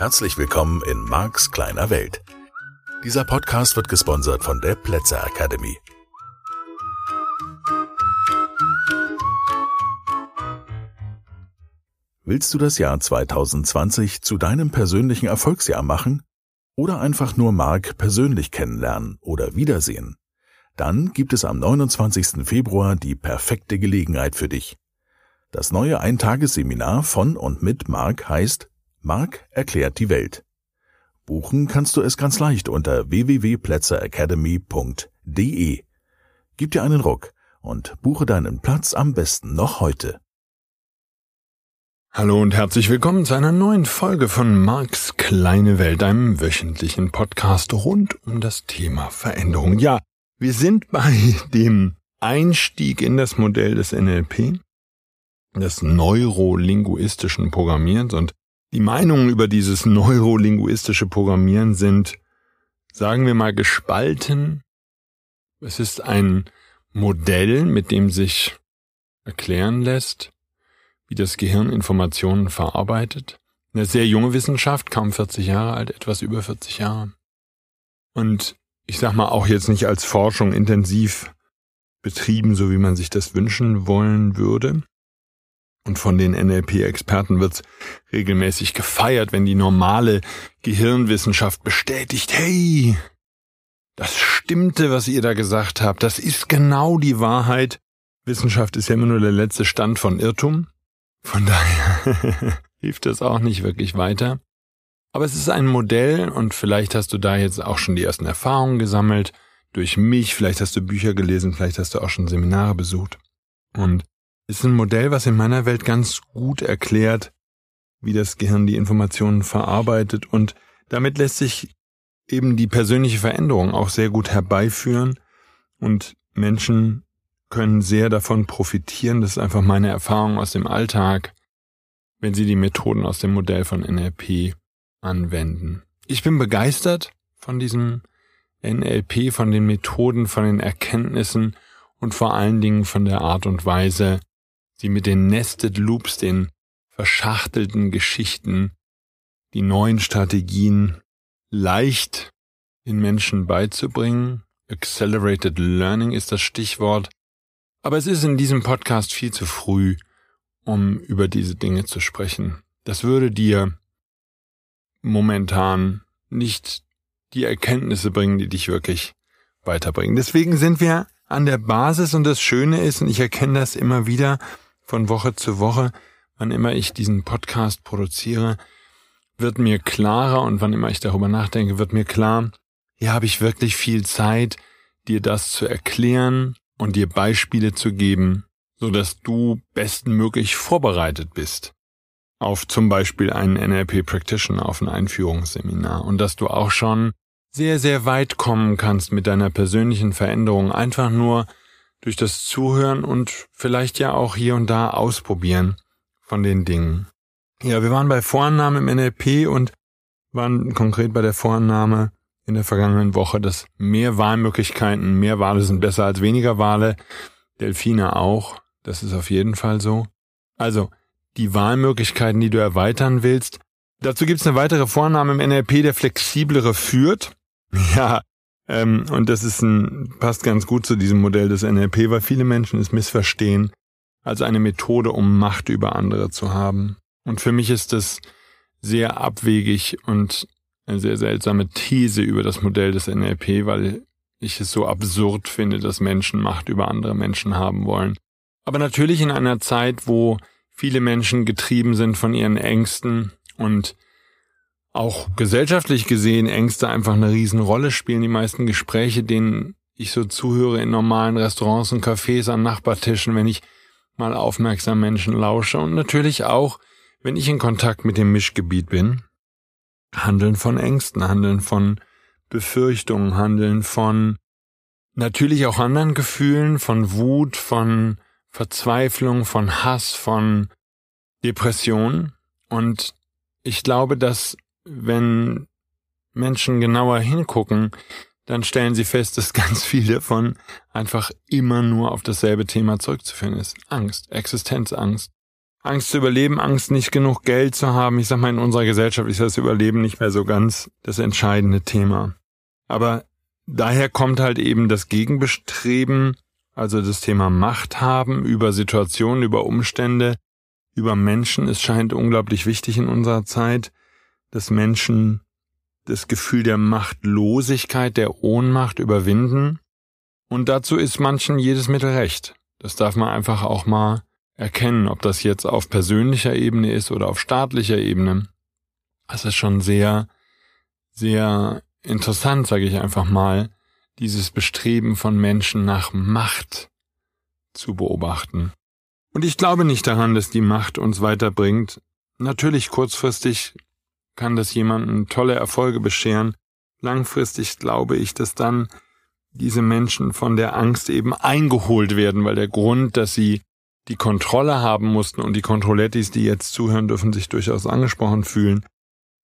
Herzlich willkommen in Marks kleiner Welt. Dieser Podcast wird gesponsert von der Plätzer Academy. Willst du das Jahr 2020 zu deinem persönlichen Erfolgsjahr machen? Oder einfach nur Mark persönlich kennenlernen oder wiedersehen? Dann gibt es am 29. Februar die perfekte Gelegenheit für dich. Das neue Eintagesseminar von und mit Mark heißt Mark erklärt die Welt. Buchen kannst du es ganz leicht unter www.plätzeracademy.de. Gib dir einen Ruck und buche deinen Platz am besten noch heute. Hallo und herzlich willkommen zu einer neuen Folge von Marks kleine Welt, einem wöchentlichen Podcast rund um das Thema Veränderung. Ja, wir sind bei dem Einstieg in das Modell des NLP, des neurolinguistischen Programmierens und die Meinungen über dieses neurolinguistische Programmieren sind, sagen wir mal, gespalten. Es ist ein Modell, mit dem sich erklären lässt, wie das Gehirn Informationen verarbeitet. Eine sehr junge Wissenschaft, kaum 40 Jahre alt, etwas über 40 Jahre. Und ich sag mal auch jetzt nicht als Forschung intensiv betrieben, so wie man sich das wünschen wollen würde. Und von den NLP-Experten wird's regelmäßig gefeiert, wenn die normale Gehirnwissenschaft bestätigt, hey, das stimmte, was ihr da gesagt habt, das ist genau die Wahrheit. Wissenschaft ist ja immer nur der letzte Stand von Irrtum. Von daher hilft das auch nicht wirklich weiter. Aber es ist ein Modell und vielleicht hast du da jetzt auch schon die ersten Erfahrungen gesammelt durch mich, vielleicht hast du Bücher gelesen, vielleicht hast du auch schon Seminare besucht. Und ist ein Modell, was in meiner Welt ganz gut erklärt, wie das Gehirn die Informationen verarbeitet und damit lässt sich eben die persönliche Veränderung auch sehr gut herbeiführen und Menschen können sehr davon profitieren. Das ist einfach meine Erfahrung aus dem Alltag, wenn sie die Methoden aus dem Modell von NLP anwenden. Ich bin begeistert von diesem NLP, von den Methoden, von den Erkenntnissen und vor allen Dingen von der Art und Weise, sie mit den Nested Loops, den verschachtelten Geschichten, die neuen Strategien leicht den Menschen beizubringen. Accelerated Learning ist das Stichwort. Aber es ist in diesem Podcast viel zu früh, um über diese Dinge zu sprechen. Das würde dir momentan nicht die Erkenntnisse bringen, die dich wirklich weiterbringen. Deswegen sind wir an der Basis und das Schöne ist, und ich erkenne das immer wieder von Woche zu Woche, wann immer ich diesen Podcast produziere, wird mir klarer und wann immer ich darüber nachdenke, wird mir klar, hier habe ich wirklich viel Zeit, dir das zu erklären, und dir Beispiele zu geben, so dass du bestmöglich vorbereitet bist auf zum Beispiel einen NLP Practitioner, auf ein Einführungsseminar und dass du auch schon sehr, sehr weit kommen kannst mit deiner persönlichen Veränderung, einfach nur durch das Zuhören und vielleicht ja auch hier und da ausprobieren von den Dingen. Ja, wir waren bei Vorannahme im NLP und waren konkret bei der Vorannahme, in der vergangenen Woche, dass mehr Wahlmöglichkeiten, mehr Wale sind besser als weniger Wale. Delfine auch. Das ist auf jeden Fall so. Also, die Wahlmöglichkeiten, die du erweitern willst. Dazu gibt es eine weitere Vorname im NLP, der flexiblere führt. Ja, ähm, und das ist ein, passt ganz gut zu diesem Modell des NLP, weil viele Menschen es missverstehen als eine Methode, um Macht über andere zu haben. Und für mich ist das sehr abwegig und eine sehr seltsame These über das Modell des NLP, weil ich es so absurd finde, dass Menschen Macht über andere Menschen haben wollen. Aber natürlich in einer Zeit, wo viele Menschen getrieben sind von ihren Ängsten und auch gesellschaftlich gesehen Ängste einfach eine Riesenrolle spielen. Die meisten Gespräche, denen ich so zuhöre in normalen Restaurants und Cafés an Nachbartischen, wenn ich mal aufmerksam Menschen lausche und natürlich auch, wenn ich in Kontakt mit dem Mischgebiet bin, Handeln von Ängsten, Handeln von Befürchtungen, Handeln von natürlich auch anderen Gefühlen, von Wut, von Verzweiflung, von Hass, von Depression. Und ich glaube, dass wenn Menschen genauer hingucken, dann stellen sie fest, dass ganz viel davon einfach immer nur auf dasselbe Thema zurückzuführen ist. Angst, Existenzangst. Angst zu überleben, Angst nicht genug Geld zu haben. Ich sag mal, in unserer Gesellschaft ist das Überleben nicht mehr so ganz das entscheidende Thema. Aber daher kommt halt eben das Gegenbestreben, also das Thema Macht haben über Situationen, über Umstände, über Menschen. Es scheint unglaublich wichtig in unserer Zeit, dass Menschen das Gefühl der Machtlosigkeit, der Ohnmacht überwinden. Und dazu ist manchen jedes Mittel recht. Das darf man einfach auch mal erkennen, ob das jetzt auf persönlicher Ebene ist oder auf staatlicher Ebene. Das ist schon sehr, sehr interessant, sage ich einfach mal, dieses Bestreben von Menschen nach Macht zu beobachten. Und ich glaube nicht daran, dass die Macht uns weiterbringt. Natürlich kurzfristig kann das jemanden tolle Erfolge bescheren. Langfristig glaube ich, dass dann diese Menschen von der Angst eben eingeholt werden, weil der Grund, dass sie die Kontrolle haben mussten und die Kontrollettis, die jetzt zuhören, dürfen sich durchaus angesprochen fühlen.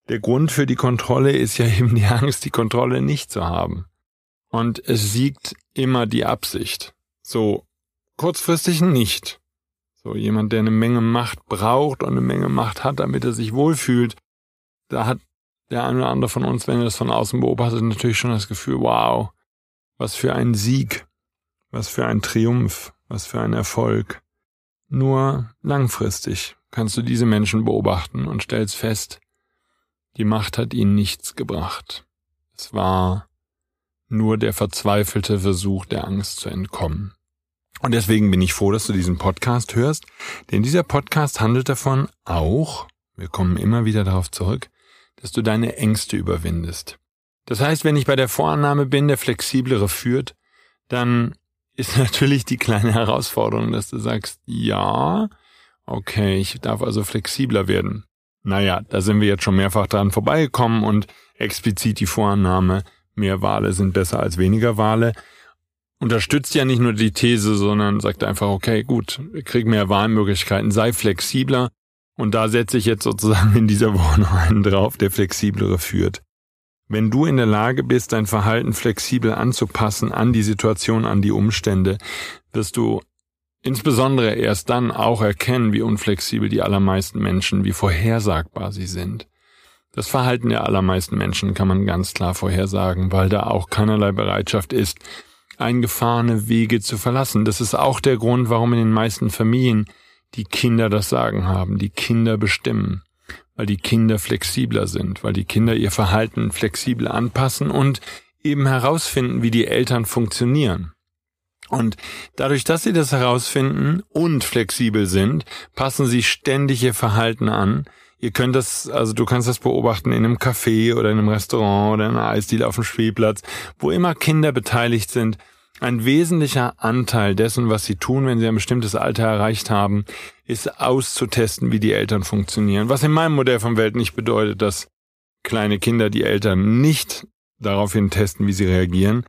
Der Grund für die Kontrolle ist ja eben die Angst, die Kontrolle nicht zu haben. Und es siegt immer die Absicht. So kurzfristig nicht. So jemand, der eine Menge Macht braucht und eine Menge Macht hat, damit er sich wohlfühlt, da hat der eine oder andere von uns, wenn er das von außen beobachtet, natürlich schon das Gefühl, wow, was für ein Sieg, was für ein Triumph, was für ein Erfolg. Nur langfristig kannst du diese Menschen beobachten und stellst fest, die Macht hat ihnen nichts gebracht. Es war nur der verzweifelte Versuch der Angst zu entkommen. Und deswegen bin ich froh, dass du diesen Podcast hörst, denn dieser Podcast handelt davon auch, wir kommen immer wieder darauf zurück, dass du deine Ängste überwindest. Das heißt, wenn ich bei der Vorannahme bin, der flexiblere führt, dann ist natürlich die kleine Herausforderung, dass du sagst, ja, okay, ich darf also flexibler werden. Naja, da sind wir jetzt schon mehrfach dran vorbeigekommen und explizit die Vorannahme, mehr Wale sind besser als weniger Wale, unterstützt ja nicht nur die These, sondern sagt einfach, okay, gut, krieg mehr Wahlmöglichkeiten, sei flexibler. Und da setze ich jetzt sozusagen in dieser Woche noch einen drauf, der flexiblere führt. Wenn du in der Lage bist, dein Verhalten flexibel anzupassen an die Situation, an die Umstände, wirst du insbesondere erst dann auch erkennen, wie unflexibel die allermeisten Menschen, wie vorhersagbar sie sind. Das Verhalten der allermeisten Menschen kann man ganz klar vorhersagen, weil da auch keinerlei Bereitschaft ist, eingefahrene Wege zu verlassen. Das ist auch der Grund, warum in den meisten Familien die Kinder das Sagen haben, die Kinder bestimmen weil die Kinder flexibler sind, weil die Kinder ihr Verhalten flexibel anpassen und eben herausfinden, wie die Eltern funktionieren. Und dadurch, dass sie das herausfinden und flexibel sind, passen sie ständig ihr Verhalten an. Ihr könnt das, also du kannst das beobachten in einem Café oder in einem Restaurant oder in einer Eisdiele auf dem Spielplatz, wo immer Kinder beteiligt sind, ein wesentlicher Anteil dessen, was sie tun, wenn sie ein bestimmtes Alter erreicht haben, ist auszutesten, wie die Eltern funktionieren. Was in meinem Modell von Welt nicht bedeutet, dass kleine Kinder die Eltern nicht daraufhin testen, wie sie reagieren.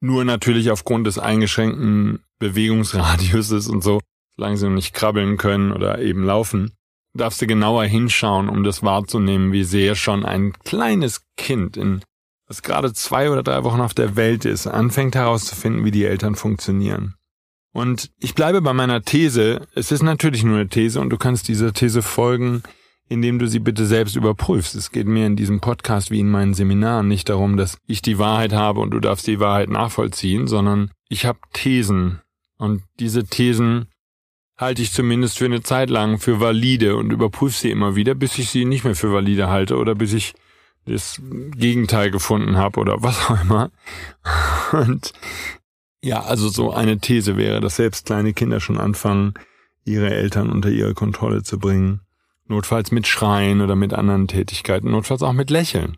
Nur natürlich aufgrund des eingeschränkten Bewegungsradiuses und so, solange sie noch nicht krabbeln können oder eben laufen, darfst du genauer hinschauen, um das wahrzunehmen, wie sehr schon ein kleines Kind in das gerade zwei oder drei Wochen auf der Welt ist, anfängt herauszufinden, wie die Eltern funktionieren. Und ich bleibe bei meiner These. Es ist natürlich nur eine These und du kannst dieser These folgen, indem du sie bitte selbst überprüfst. Es geht mir in diesem Podcast wie in meinen Seminaren nicht darum, dass ich die Wahrheit habe und du darfst die Wahrheit nachvollziehen, sondern ich habe Thesen. Und diese Thesen halte ich zumindest für eine Zeit lang für valide und überprüfe sie immer wieder, bis ich sie nicht mehr für valide halte oder bis ich das Gegenteil gefunden habe oder was auch immer. Und ja, also so eine These wäre, dass selbst kleine Kinder schon anfangen, ihre Eltern unter ihre Kontrolle zu bringen. Notfalls mit Schreien oder mit anderen Tätigkeiten, notfalls auch mit Lächeln.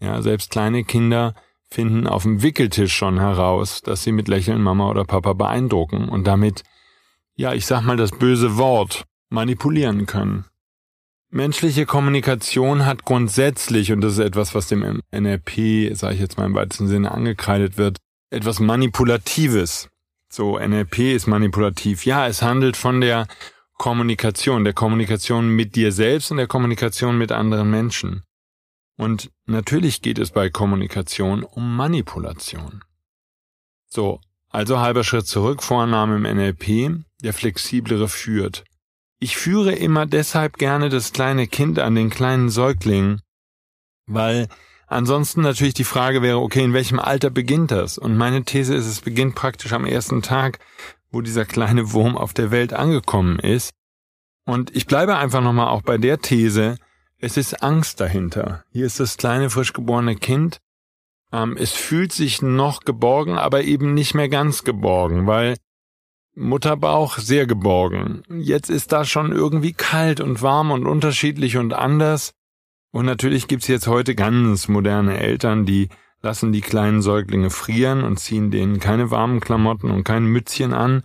Ja, selbst kleine Kinder finden auf dem Wickeltisch schon heraus, dass sie mit Lächeln Mama oder Papa beeindrucken und damit, ja, ich sag mal das böse Wort, manipulieren können. Menschliche Kommunikation hat grundsätzlich, und das ist etwas, was dem NLP, sage ich jetzt mal im weitesten Sinne, angekreidet wird, etwas Manipulatives. So, NLP ist manipulativ. Ja, es handelt von der Kommunikation, der Kommunikation mit dir selbst und der Kommunikation mit anderen Menschen. Und natürlich geht es bei Kommunikation um Manipulation. So, also halber Schritt zurück, Vorname im NLP, der flexiblere führt. Ich führe immer deshalb gerne das kleine Kind an den kleinen Säugling, weil ansonsten natürlich die Frage wäre, okay, in welchem Alter beginnt das? Und meine These ist, es beginnt praktisch am ersten Tag, wo dieser kleine Wurm auf der Welt angekommen ist. Und ich bleibe einfach nochmal auch bei der These, es ist Angst dahinter. Hier ist das kleine, frisch geborene Kind. Ähm, es fühlt sich noch geborgen, aber eben nicht mehr ganz geborgen, weil Mutterbauch sehr geborgen. Jetzt ist da schon irgendwie kalt und warm und unterschiedlich und anders. Und natürlich gibt's jetzt heute ganz moderne Eltern, die lassen die kleinen Säuglinge frieren und ziehen denen keine warmen Klamotten und kein Mützchen an,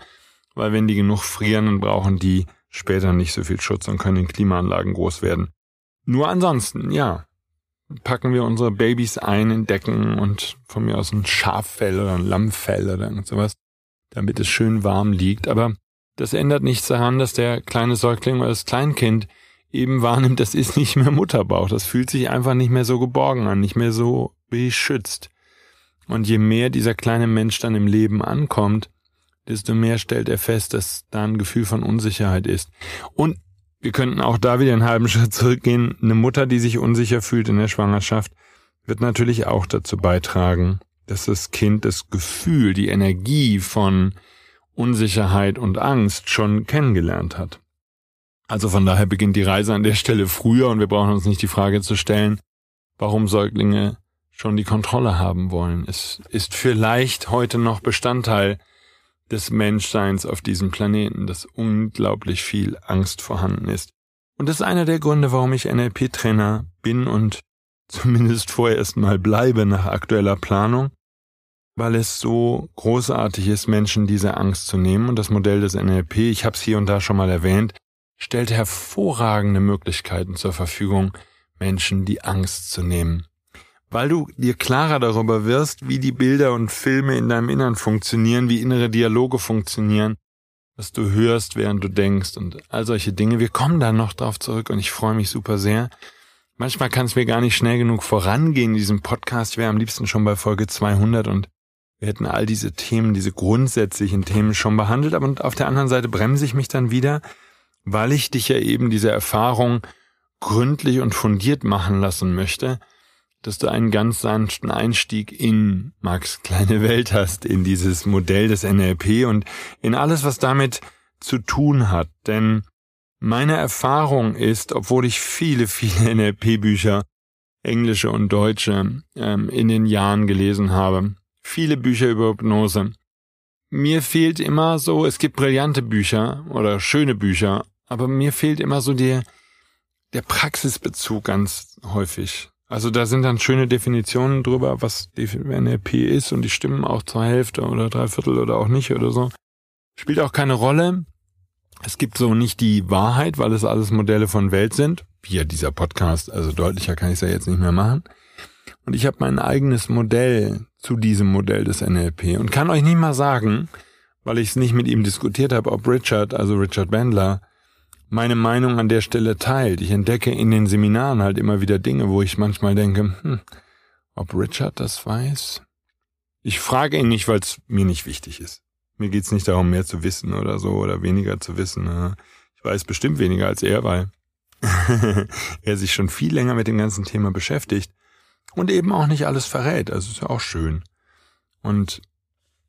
weil wenn die genug frieren, dann brauchen die später nicht so viel Schutz und können in Klimaanlagen groß werden. Nur ansonsten, ja, packen wir unsere Babys ein in Decken und von mir aus ein Schaffell oder ein Lammfell oder irgend sowas, damit es schön warm liegt. Aber das ändert nichts daran, dass der kleine Säugling oder das Kleinkind eben wahrnimmt, das ist nicht mehr Mutterbauch. Das fühlt sich einfach nicht mehr so geborgen an, nicht mehr so beschützt. Und je mehr dieser kleine Mensch dann im Leben ankommt, desto mehr stellt er fest, dass da ein Gefühl von Unsicherheit ist. Und wir könnten auch da wieder einen halben Schritt zurückgehen. Eine Mutter, die sich unsicher fühlt in der Schwangerschaft, wird natürlich auch dazu beitragen, dass das Kind das Gefühl, die Energie von Unsicherheit und Angst schon kennengelernt hat. Also von daher beginnt die Reise an der Stelle früher und wir brauchen uns nicht die Frage zu stellen, warum Säuglinge schon die Kontrolle haben wollen. Es ist vielleicht heute noch Bestandteil des Menschseins auf diesem Planeten, dass unglaublich viel Angst vorhanden ist. Und das ist einer der Gründe, warum ich NLP-Trainer bin und zumindest vorerst mal bleibe nach aktueller Planung, weil es so großartig ist, Menschen diese Angst zu nehmen. Und das Modell des NLP, ich habe es hier und da schon mal erwähnt, stellt hervorragende Möglichkeiten zur Verfügung, Menschen die Angst zu nehmen weil du dir klarer darüber wirst, wie die Bilder und Filme in deinem Innern funktionieren, wie innere Dialoge funktionieren, was du hörst, während du denkst und all solche Dinge. Wir kommen da noch drauf zurück und ich freue mich super sehr. Manchmal kann es mir gar nicht schnell genug vorangehen diesem Podcast. Ich wäre am liebsten schon bei Folge 200 und wir hätten all diese Themen, diese grundsätzlichen Themen schon behandelt. Aber auf der anderen Seite bremse ich mich dann wieder, weil ich dich ja eben diese Erfahrung gründlich und fundiert machen lassen möchte dass du einen ganz sanften Einstieg in Max kleine Welt hast, in dieses Modell des NLP und in alles, was damit zu tun hat. Denn meine Erfahrung ist, obwohl ich viele, viele NLP-Bücher, englische und deutsche, ähm, in den Jahren gelesen habe, viele Bücher über Hypnose, mir fehlt immer so, es gibt brillante Bücher oder schöne Bücher, aber mir fehlt immer so der, der Praxisbezug ganz häufig. Also da sind dann schöne Definitionen drüber, was NLP ist und die stimmen auch zur Hälfte oder drei Viertel oder auch nicht oder so. Spielt auch keine Rolle. Es gibt so nicht die Wahrheit, weil es alles Modelle von Welt sind. Wie ja dieser Podcast, also deutlicher kann ich es ja jetzt nicht mehr machen. Und ich habe mein eigenes Modell zu diesem Modell des NLP und kann euch nicht mal sagen, weil ich es nicht mit ihm diskutiert habe, ob Richard, also Richard Bandler, meine Meinung an der Stelle teilt. Ich entdecke in den Seminaren halt immer wieder Dinge, wo ich manchmal denke, hm, ob Richard das weiß? Ich frage ihn nicht, weil es mir nicht wichtig ist. Mir geht's nicht darum, mehr zu wissen oder so oder weniger zu wissen. Ich weiß bestimmt weniger als er, weil er sich schon viel länger mit dem ganzen Thema beschäftigt und eben auch nicht alles verrät. Also ist ja auch schön. Und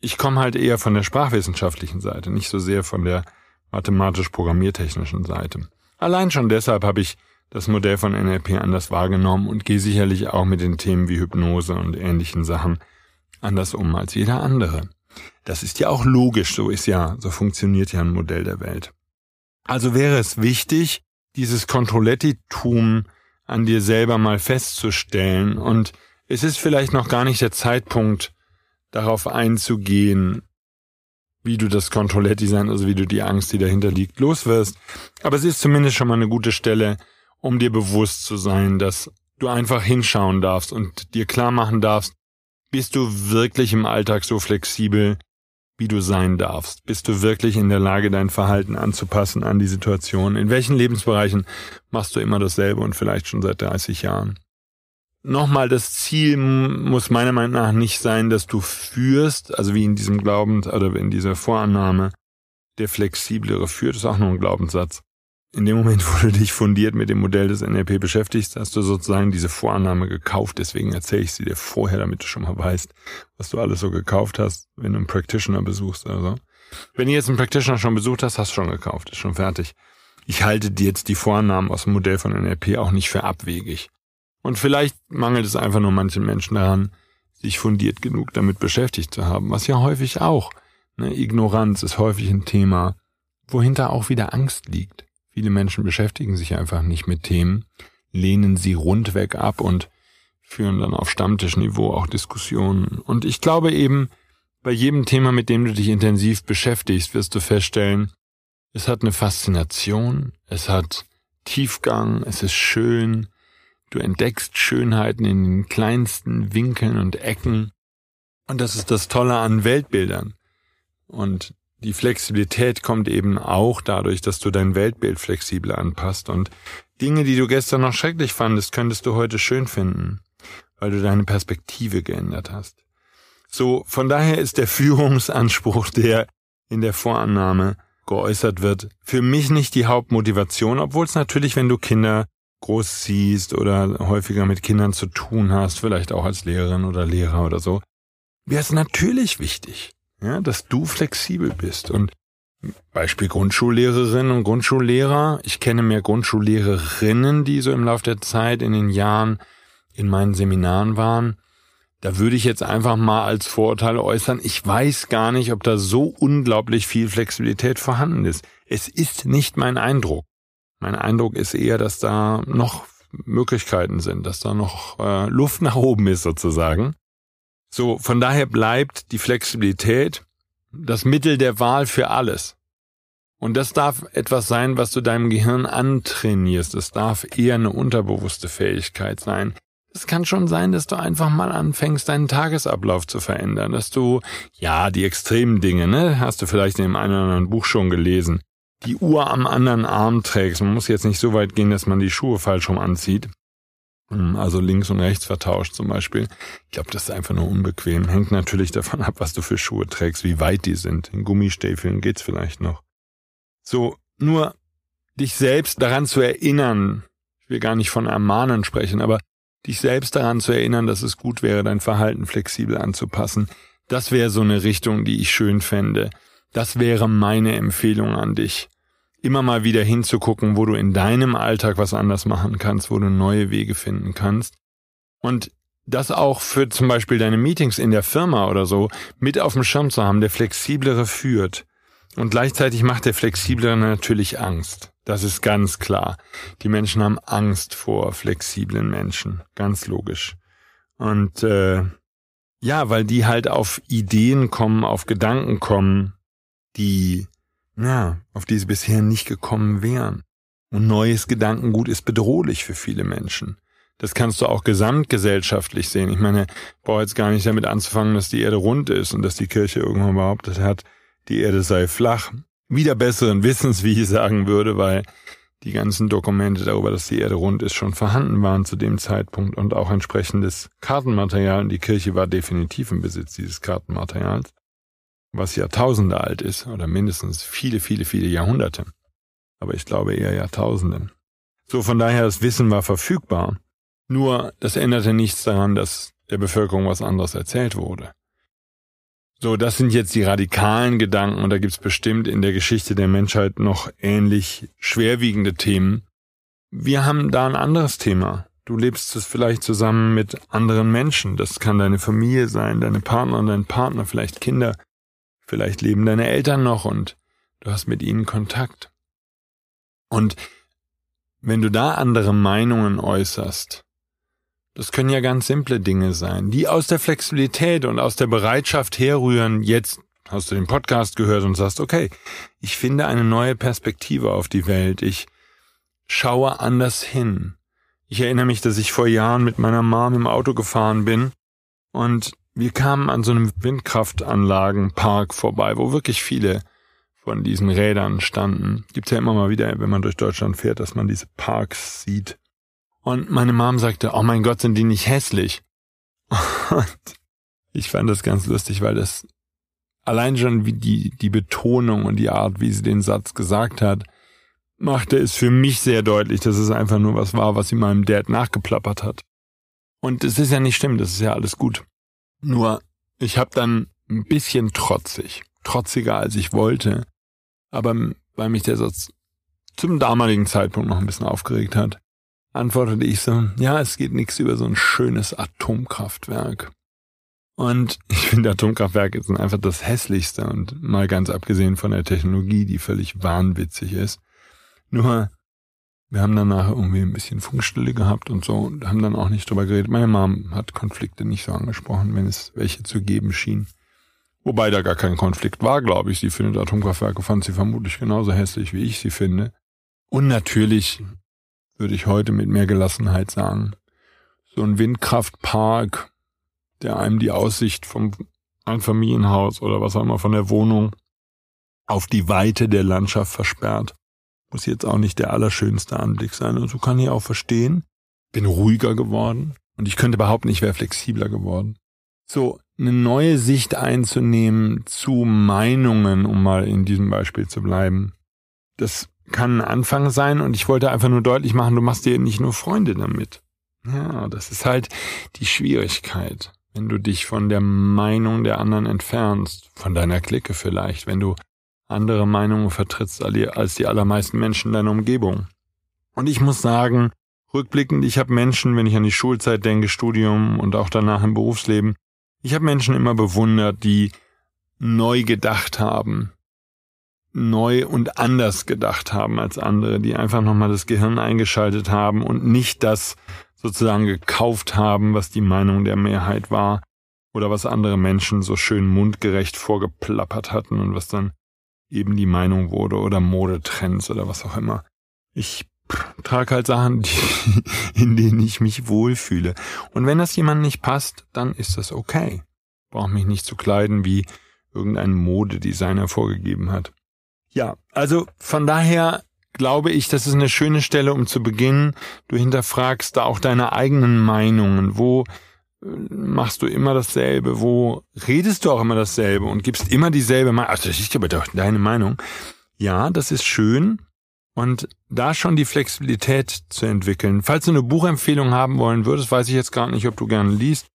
ich komme halt eher von der sprachwissenschaftlichen Seite, nicht so sehr von der mathematisch-programmiertechnischen Seite. Allein schon deshalb habe ich das Modell von NLP anders wahrgenommen und gehe sicherlich auch mit den Themen wie Hypnose und ähnlichen Sachen anders um als jeder andere. Das ist ja auch logisch, so ist ja, so funktioniert ja ein Modell der Welt. Also wäre es wichtig, dieses Controletti-Tum an dir selber mal festzustellen und es ist vielleicht noch gar nicht der Zeitpunkt, darauf einzugehen, wie du das Controletti-Sein, also wie du die Angst, die dahinter liegt, loswirst. Aber es ist zumindest schon mal eine gute Stelle, um dir bewusst zu sein, dass du einfach hinschauen darfst und dir klar machen darfst, bist du wirklich im Alltag so flexibel, wie du sein darfst? Bist du wirklich in der Lage, dein Verhalten anzupassen an die Situation? In welchen Lebensbereichen machst du immer dasselbe und vielleicht schon seit 30 Jahren? nochmal, das Ziel muss meiner Meinung nach nicht sein, dass du führst, also wie in diesem Glauben oder in dieser Vorannahme, der flexiblere führt, ist auch nur ein Glaubenssatz. In dem Moment, wo du dich fundiert mit dem Modell des NLP beschäftigst, hast du sozusagen diese Vorannahme gekauft. Deswegen erzähle ich sie dir vorher, damit du schon mal weißt, was du alles so gekauft hast, wenn du einen Practitioner besuchst oder so. Wenn du jetzt einen Practitioner schon besucht hast, hast du schon gekauft, ist schon fertig. Ich halte dir jetzt die Vorannahmen aus dem Modell von NLP auch nicht für abwegig. Und vielleicht mangelt es einfach nur manchen Menschen daran, sich fundiert genug damit beschäftigt zu haben, was ja häufig auch. Ne, Ignoranz ist häufig ein Thema, wohinter auch wieder Angst liegt. Viele Menschen beschäftigen sich einfach nicht mit Themen, lehnen sie rundweg ab und führen dann auf Stammtischniveau auch Diskussionen. Und ich glaube eben, bei jedem Thema, mit dem du dich intensiv beschäftigst, wirst du feststellen, es hat eine Faszination, es hat Tiefgang, es ist schön, du entdeckst Schönheiten in den kleinsten Winkeln und Ecken. Und das ist das Tolle an Weltbildern. Und die Flexibilität kommt eben auch dadurch, dass du dein Weltbild flexibel anpasst und Dinge, die du gestern noch schrecklich fandest, könntest du heute schön finden, weil du deine Perspektive geändert hast. So, von daher ist der Führungsanspruch, der in der Vorannahme geäußert wird, für mich nicht die Hauptmotivation, obwohl es natürlich, wenn du Kinder groß siehst oder häufiger mit Kindern zu tun hast, vielleicht auch als Lehrerin oder Lehrer oder so, wäre es natürlich wichtig, ja, dass du flexibel bist. Und Beispiel Grundschullehrerinnen und Grundschullehrer. Ich kenne mehr Grundschullehrerinnen, die so im Laufe der Zeit in den Jahren in meinen Seminaren waren. Da würde ich jetzt einfach mal als Vorurteil äußern, ich weiß gar nicht, ob da so unglaublich viel Flexibilität vorhanden ist. Es ist nicht mein Eindruck. Mein Eindruck ist eher, dass da noch Möglichkeiten sind, dass da noch äh, Luft nach oben ist sozusagen. So, von daher bleibt die Flexibilität das Mittel der Wahl für alles. Und das darf etwas sein, was du deinem Gehirn antrainierst. Es darf eher eine unterbewusste Fähigkeit sein. Es kann schon sein, dass du einfach mal anfängst, deinen Tagesablauf zu verändern, dass du, ja, die extremen Dinge, ne, hast du vielleicht in dem einen oder anderen Buch schon gelesen, die Uhr am anderen Arm trägst. Man muss jetzt nicht so weit gehen, dass man die Schuhe falsch rum anzieht. Hm, also links und rechts vertauscht zum Beispiel. Ich glaube, das ist einfach nur unbequem. Hängt natürlich davon ab, was du für Schuhe trägst, wie weit die sind. In Gummistiefeln geht's vielleicht noch. So, nur dich selbst daran zu erinnern, ich will gar nicht von Ermahnen sprechen, aber dich selbst daran zu erinnern, dass es gut wäre, dein Verhalten flexibel anzupassen. Das wäre so eine Richtung, die ich schön fände. Das wäre meine Empfehlung an dich immer mal wieder hinzugucken, wo du in deinem Alltag was anders machen kannst, wo du neue Wege finden kannst. Und das auch für zum Beispiel deine Meetings in der Firma oder so mit auf dem Schirm zu haben, der flexiblere führt. Und gleichzeitig macht der flexiblere natürlich Angst. Das ist ganz klar. Die Menschen haben Angst vor flexiblen Menschen. Ganz logisch. Und äh, ja, weil die halt auf Ideen kommen, auf Gedanken kommen, die ja, auf die sie bisher nicht gekommen wären. Und neues Gedankengut ist bedrohlich für viele Menschen. Das kannst du auch gesamtgesellschaftlich sehen. Ich meine, ich brauche jetzt gar nicht damit anzufangen, dass die Erde rund ist und dass die Kirche irgendwann behauptet hat, die Erde sei flach. Wieder besseren Wissens, wie ich sagen würde, weil die ganzen Dokumente darüber, dass die Erde rund ist, schon vorhanden waren zu dem Zeitpunkt und auch entsprechendes Kartenmaterial. Und die Kirche war definitiv im Besitz dieses Kartenmaterials was Jahrtausende alt ist oder mindestens viele, viele, viele Jahrhunderte. Aber ich glaube eher Jahrtausende. So von daher, das Wissen war verfügbar. Nur, das änderte nichts daran, dass der Bevölkerung was anderes erzählt wurde. So, das sind jetzt die radikalen Gedanken und da gibt's bestimmt in der Geschichte der Menschheit noch ähnlich schwerwiegende Themen. Wir haben da ein anderes Thema. Du lebst es vielleicht zusammen mit anderen Menschen. Das kann deine Familie sein, deine Partnerin, dein Partner, vielleicht Kinder. Vielleicht leben deine Eltern noch und du hast mit ihnen Kontakt. Und wenn du da andere Meinungen äußerst, das können ja ganz simple Dinge sein, die aus der Flexibilität und aus der Bereitschaft herrühren, jetzt hast du den Podcast gehört und sagst, okay, ich finde eine neue Perspektive auf die Welt, ich schaue anders hin. Ich erinnere mich, dass ich vor Jahren mit meiner Mom im Auto gefahren bin und wir kamen an so einem Windkraftanlagenpark vorbei, wo wirklich viele von diesen Rädern standen. Gibt's ja immer mal wieder, wenn man durch Deutschland fährt, dass man diese Parks sieht. Und meine Mom sagte, oh mein Gott, sind die nicht hässlich? Und ich fand das ganz lustig, weil das allein schon wie die, die Betonung und die Art, wie sie den Satz gesagt hat, machte es für mich sehr deutlich, dass es einfach nur was war, was sie meinem Dad nachgeplappert hat. Und es ist ja nicht schlimm, das ist ja alles gut. Nur, ich habe dann ein bisschen trotzig, trotziger als ich wollte, aber weil mich der Satz zum damaligen Zeitpunkt noch ein bisschen aufgeregt hat, antwortete ich so, ja, es geht nichts über so ein schönes Atomkraftwerk. Und ich finde, Atomkraftwerke sind einfach das hässlichste und mal ganz abgesehen von der Technologie, die völlig wahnwitzig ist. Nur, wir haben danach irgendwie ein bisschen Funkstille gehabt und so und haben dann auch nicht drüber geredet. Meine Mom hat Konflikte nicht so angesprochen, wenn es welche zu geben schien. Wobei da gar kein Konflikt war, glaube ich. Sie findet Atomkraftwerke, fand sie vermutlich genauso hässlich, wie ich sie finde. Und natürlich würde ich heute mit mehr Gelassenheit sagen, so ein Windkraftpark, der einem die Aussicht vom Einfamilienhaus oder was auch immer von der Wohnung auf die Weite der Landschaft versperrt, muss jetzt auch nicht der allerschönste Anblick sein. Und so kann ich auch verstehen, bin ruhiger geworden und ich könnte behaupten, ich wäre flexibler geworden. So, eine neue Sicht einzunehmen zu Meinungen, um mal in diesem Beispiel zu bleiben. Das kann ein Anfang sein und ich wollte einfach nur deutlich machen, du machst dir nicht nur Freunde damit. Ja, das ist halt die Schwierigkeit, wenn du dich von der Meinung der anderen entfernst, von deiner Clique vielleicht, wenn du andere Meinungen vertrittst als die allermeisten Menschen deiner Umgebung. Und ich muss sagen, rückblickend, ich habe Menschen, wenn ich an die Schulzeit denke, Studium und auch danach im Berufsleben, ich habe Menschen immer bewundert, die neu gedacht haben, neu und anders gedacht haben als andere, die einfach nochmal das Gehirn eingeschaltet haben und nicht das sozusagen gekauft haben, was die Meinung der Mehrheit war oder was andere Menschen so schön mundgerecht vorgeplappert hatten und was dann eben die Meinung wurde oder Modetrends oder was auch immer. Ich trage halt Sachen, die, in denen ich mich wohlfühle. Und wenn das jemand nicht passt, dann ist das okay. Brauche mich nicht zu kleiden, wie irgendein Modedesigner vorgegeben hat. Ja, also von daher glaube ich, das ist eine schöne Stelle, um zu beginnen. Du hinterfragst da auch deine eigenen Meinungen. Wo machst du immer dasselbe? Wo redest du auch immer dasselbe und gibst immer dieselbe Meinung? Ach, das ist aber doch deine Meinung. Ja, das ist schön, und da schon die Flexibilität zu entwickeln. Falls du eine Buchempfehlung haben wollen würdest, weiß ich jetzt gar nicht, ob du gerne liest.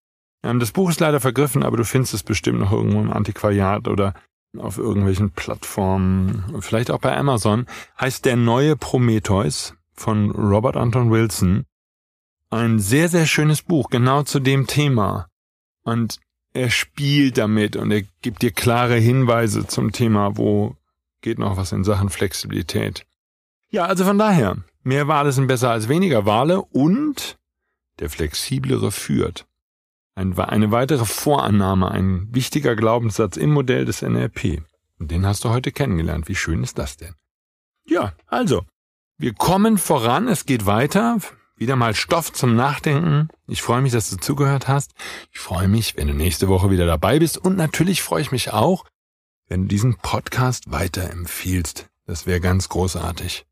Ähm, das Buch ist leider vergriffen, aber du findest es bestimmt noch irgendwo im Antiquariat oder auf irgendwelchen Plattformen, vielleicht auch bei Amazon. Heißt Der neue Prometheus von Robert Anton Wilson. Ein sehr, sehr schönes Buch, genau zu dem Thema. Und er spielt damit und er gibt dir klare Hinweise zum Thema, wo geht noch was in Sachen Flexibilität. Ja, also von daher, mehr Wale sind besser als weniger Wale und der flexiblere führt. eine weitere Vorannahme, ein wichtiger Glaubenssatz im Modell des NLP. Und den hast du heute kennengelernt. Wie schön ist das denn? Ja, also, wir kommen voran, es geht weiter. Wieder mal Stoff zum Nachdenken. Ich freue mich, dass du zugehört hast. Ich freue mich, wenn du nächste Woche wieder dabei bist. Und natürlich freue ich mich auch, wenn du diesen Podcast weiterempfiehlst. Das wäre ganz großartig.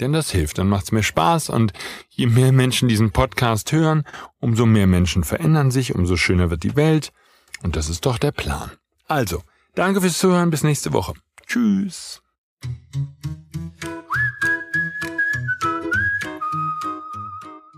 Denn das hilft, dann macht's mir Spaß und je mehr Menschen diesen Podcast hören, umso mehr Menschen verändern sich, umso schöner wird die Welt. Und das ist doch der Plan. Also, danke fürs Zuhören, bis nächste Woche. Tschüss.